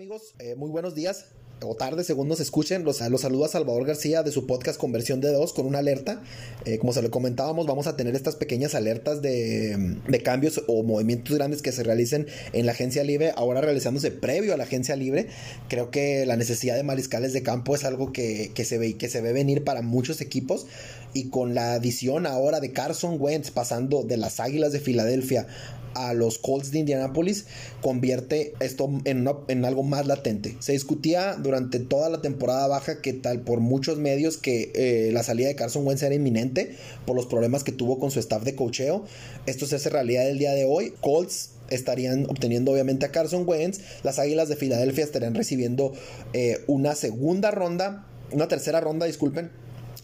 amigos? Eh, muy buenos días o tarde según nos escuchen. Los, los saluda Salvador García de su podcast Conversión de Dos con una alerta. Eh, como se lo comentábamos, vamos a tener estas pequeñas alertas de, de, cambios o movimientos grandes que se realicen en la agencia libre, ahora realizándose previo a la agencia libre. Creo que la necesidad de mariscales de campo es algo que, que se ve que se ve venir para muchos equipos. Y con la adición ahora de Carson Wentz pasando de las Águilas de Filadelfia a los Colts de Indianapolis convierte esto en, en, algo más latente. Se discutía durante toda la temporada baja que tal por muchos medios que eh, la salida de Carson Wentz era inminente por los problemas que tuvo con su staff de cocheo. Esto se hace realidad el día de hoy. Colts estarían obteniendo obviamente a Carson Wentz. Las Águilas de Filadelfia estarían recibiendo eh, una segunda ronda, una tercera ronda, disculpen,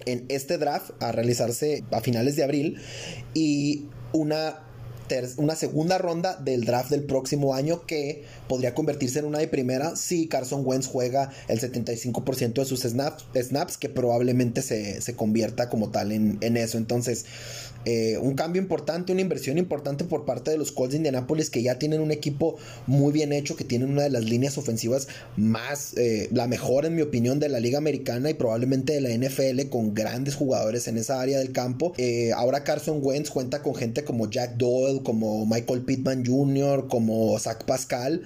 en este draft a realizarse a finales de abril y una una segunda ronda del draft del próximo año que podría convertirse en una de primera si Carson Wentz juega el 75% de sus snaps, snaps que probablemente se, se convierta como tal en, en eso. Entonces, eh, un cambio importante, una inversión importante por parte de los Colts de Indianapolis que ya tienen un equipo muy bien hecho, que tienen una de las líneas ofensivas más, eh, la mejor en mi opinión de la liga americana y probablemente de la NFL con grandes jugadores en esa área del campo. Eh, ahora Carson Wentz cuenta con gente como Jack Doyle, como Michael Pittman Jr., como Zach Pascal.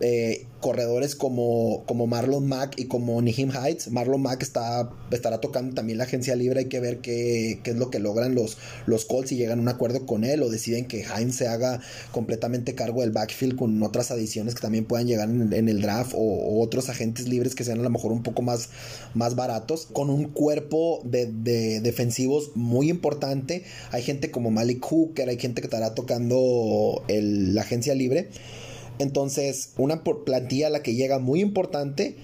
Eh, corredores como, como Marlon Mack y como Nihim Heights. Marlon Mack está, estará tocando también la agencia libre. Hay que ver qué, qué, es lo que logran los, los Colts si llegan a un acuerdo con él o deciden que Hines se haga completamente cargo del backfield con otras adiciones que también puedan llegar en, el draft o, otros agentes libres que sean a lo mejor un poco más, más baratos. Con un cuerpo de, de defensivos muy importante. Hay gente como Malik Hooker, hay gente que estará tocando el, la agencia libre. Entonces, una plantilla a la que llega muy importante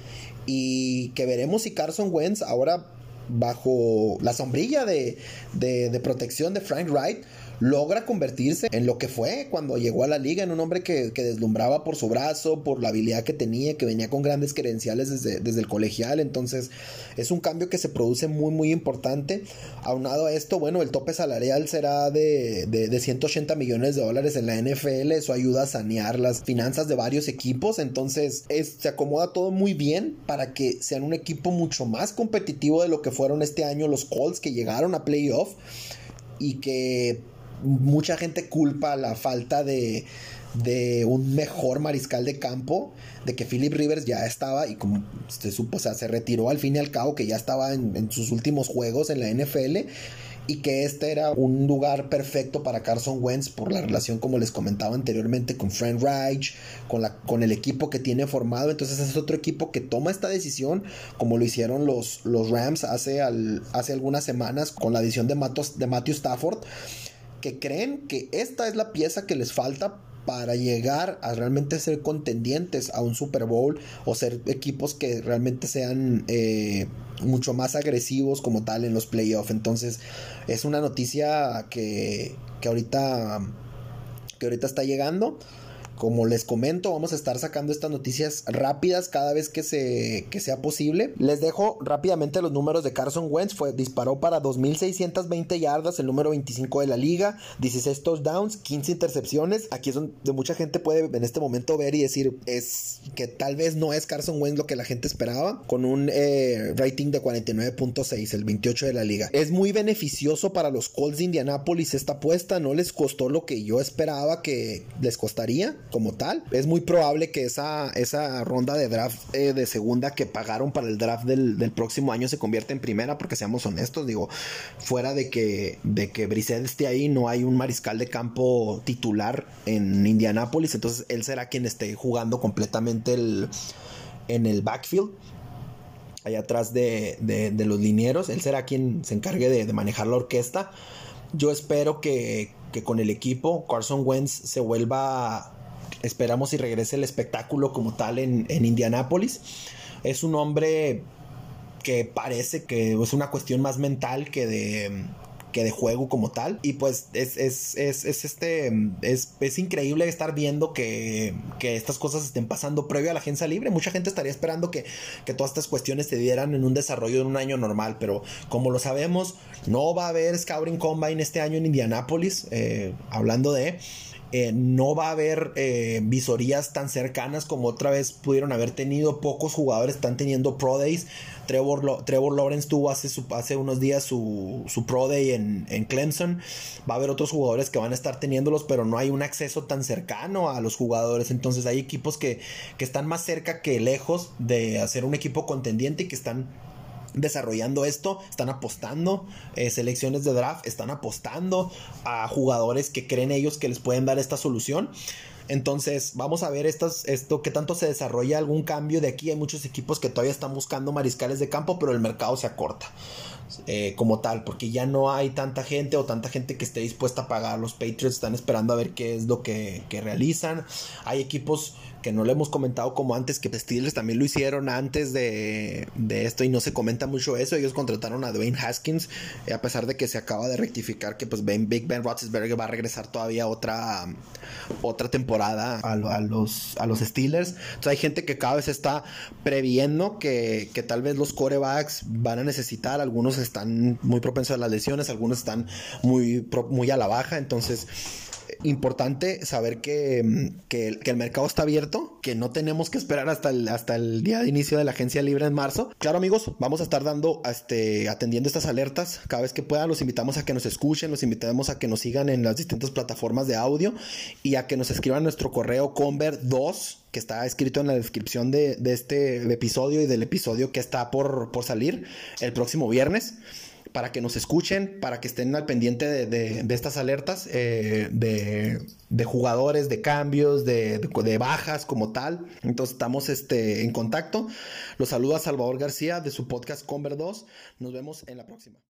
y que veremos si Carson Wentz ahora bajo la sombrilla de, de, de protección de Frank Wright logra convertirse en lo que fue cuando llegó a la liga, en un hombre que, deslumbraba por su brazo, por la habilidad que tenía, que venía con grandes credenciales desde, desde el colegial. Entonces es un cambio que se produce muy, muy importante. Aunado a esto, bueno, el tope salarial será de, de, 180 millones de dólares en la NFL. Eso ayuda a sanear las finanzas de varios equipos. Entonces se acomoda todo muy bien para que sean un equipo mucho más competitivo de lo que fueron este año los Colts que llegaron a playoff y que mucha gente culpa la falta de, de un mejor mariscal de campo, de que Philip Rivers ya estaba y como se supo, o sea, se retiró al fin y al cabo que ya estaba en, sus últimos juegos en la NFL y que este era un lugar perfecto para Carson Wentz por la relación como les comentaba anteriormente con Frank Reich, con, la, con el equipo que tiene formado, entonces es otro equipo que toma esta decisión como lo hicieron los, los Rams hace, al, hace algunas semanas con la adición de, Matos, de Matthew Stafford que creen que esta es la pieza que les falta para llegar a realmente ser contendientes a un Super Bowl o ser equipos que realmente sean eh, mucho más agresivos como tal en los playoffs. Entonces es una noticia que, que ahorita que ahorita está llegando. Como les comento, vamos a estar sacando estas noticias rápidas cada vez que, se, que sea posible. Les dejo rápidamente los números de Carson Wentz. Fue, disparó para 2.620 yardas, el número 25 de la liga, 16 touchdowns, 15 intercepciones. Aquí es donde mucha gente puede en este momento ver y decir es que tal vez no es Carson Wentz lo que la gente esperaba, con un eh, rating de 49.6, el 28 de la liga. Es muy beneficioso para los Colts de Indianapolis esta apuesta, no les costó lo que yo esperaba que les costaría como tal. Es muy probable que esa, esa ronda de draft eh, de segunda que pagaron para el draft del, próximo año se convierta en primera, porque seamos honestos, digo, fuera de que, de que Brissett esté ahí, no hay un mariscal de campo titular en Indianápolis, entonces él será quien esté jugando completamente el, en el backfield allá atrás de, de, los linieros. Él será quien se encargue de, de, manejar la orquesta. Yo espero que, que, con el equipo Carson Wentz se vuelva Esperamos y regrese el espectáculo como tal en, en Indianápolis. Es un hombre que parece que es una cuestión más mental que de que de juego como tal. Y pues es, es, es, es este, es, increíble estar viendo que, que, estas cosas estén pasando previo a la agencia libre. Mucha gente estaría esperando que, que, todas estas cuestiones se dieran en un desarrollo de un año normal, pero como lo sabemos, no va a haber Scouting Combine este año en Indianápolis, eh, hablando de... eh, no va a haber eh, visorías tan cercanas como otra vez pudieron haber tenido. Pocos jugadores están teniendo Pro Days. Trevor, Trevor Lawrence tuvo hace, hace unos días su, Pro Day en, Clemson. Va a haber otros jugadores que van a estar teniéndolos, pero no hay un acceso tan cercano a los jugadores. Entonces hay equipos que, que están más cerca que lejos de hacer un equipo contendiente y que están desarrollando esto, están apostando eh, selecciones de draft, están apostando a jugadores que creen ellos que les pueden dar esta solución. Entonces, vamos a ver esto, qué tanto se desarrolla algún cambio de aquí. Hay muchos equipos que todavía están buscando mariscales de campo, pero el mercado se acorta. Eh, como tal, porque ya no hay tanta gente o tanta gente que esté dispuesta a pagar. Los Patriots están esperando a ver qué es lo que realizan. Hay equipos que no le hemos comentado como antes, que Steelers también lo hicieron antes de, esto y no se comenta mucho eso. Ellos contrataron a Dwayne Haskins, eh, a pesar de que se acaba de rectificar que pues ben, Big Ben Roethlisberger va a regresar todavía otra, otra temporada a, los, a los Steelers. Entonces hay gente que cada vez está previendo que, que tal vez los corebacks van a necesitar, algunos están muy propensos a las lesiones, algunos están muy, muy a la baja, entonces importante saber que, mm, que, el, mercado está abierto, que no tenemos que esperar hasta el, hasta el día de inicio de la agencia libre en marzo. Claro, amigos, vamos a estar dando, este, atendiendo estas alertas cada vez que puedan. Los invitamos a que nos escuchen, los invitamos a que nos sigan en las distintas plataformas de audio y a que nos escriban nuestro correo conver2 que está escrito en la descripción de, este episodio y del episodio que está por, por salir el próximo viernes para que nos escuchen, para que estén al pendiente de, estas alertas eh, de, jugadores, de cambios, de, bajas como tal. Entonces estamos este, en contacto. Los saluda Salvador García de su podcast Conver 2. Nos vemos en la próxima.